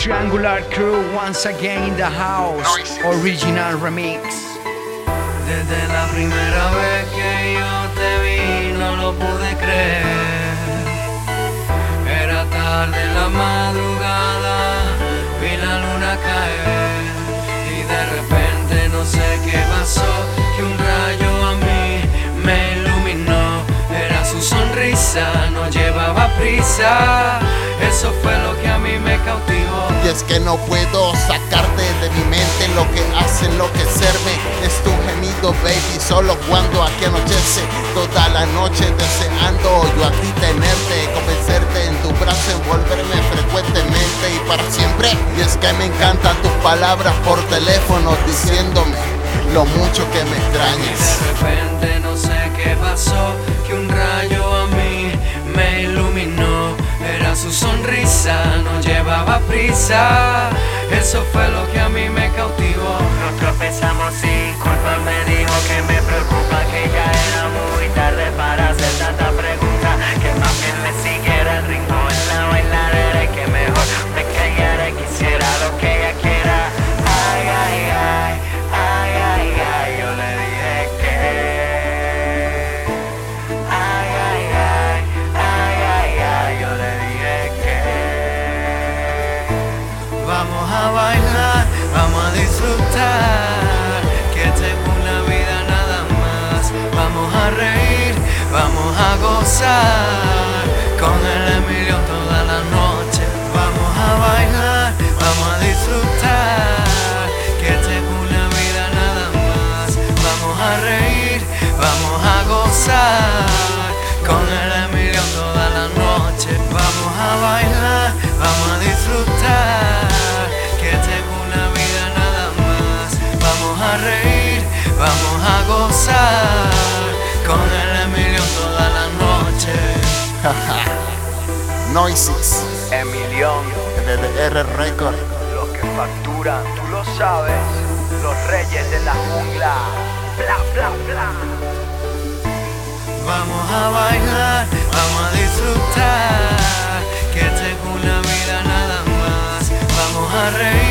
Triangular Crew once again in the house. Original remix. Desde la primera vez que yo te vi, no lo pude creer. Era tarde en la madrugada, vi la luna caer. Y de repente no sé qué pasó, que un rayo a mí me iluminó. Era su sonrisa, no llevaba prisa. Eso fue lo que a mí me cautivó. Y es que no puedo sacarte de mi mente lo que hace enloquecerme. Es tu gemido, baby, solo cuando aquí anochece. Toda la noche deseando yo a ti tenerte, convencerte en tu brazo, envolverme frecuentemente y para siempre. Y es que me encantan tus palabras por teléfono diciéndome lo mucho que me extrañas. De repente no sé qué llevaba prisa. Eso fue lo que a mí me cautivó. Nos tropezamos sin culpa, disfrutar. Que tengo una vida nada más. Vamos a reír, vamos a gozar. Vamos a gozar. Con el Emilio toda la noche. Noises, Emilión, DDR Record. los que facturan, tú lo sabes, los reyes de la jungla. Bla, bla, bla. Vamos a bailar, vamos a disfrutar. Que tengo una vida nada más. Vamos a reír,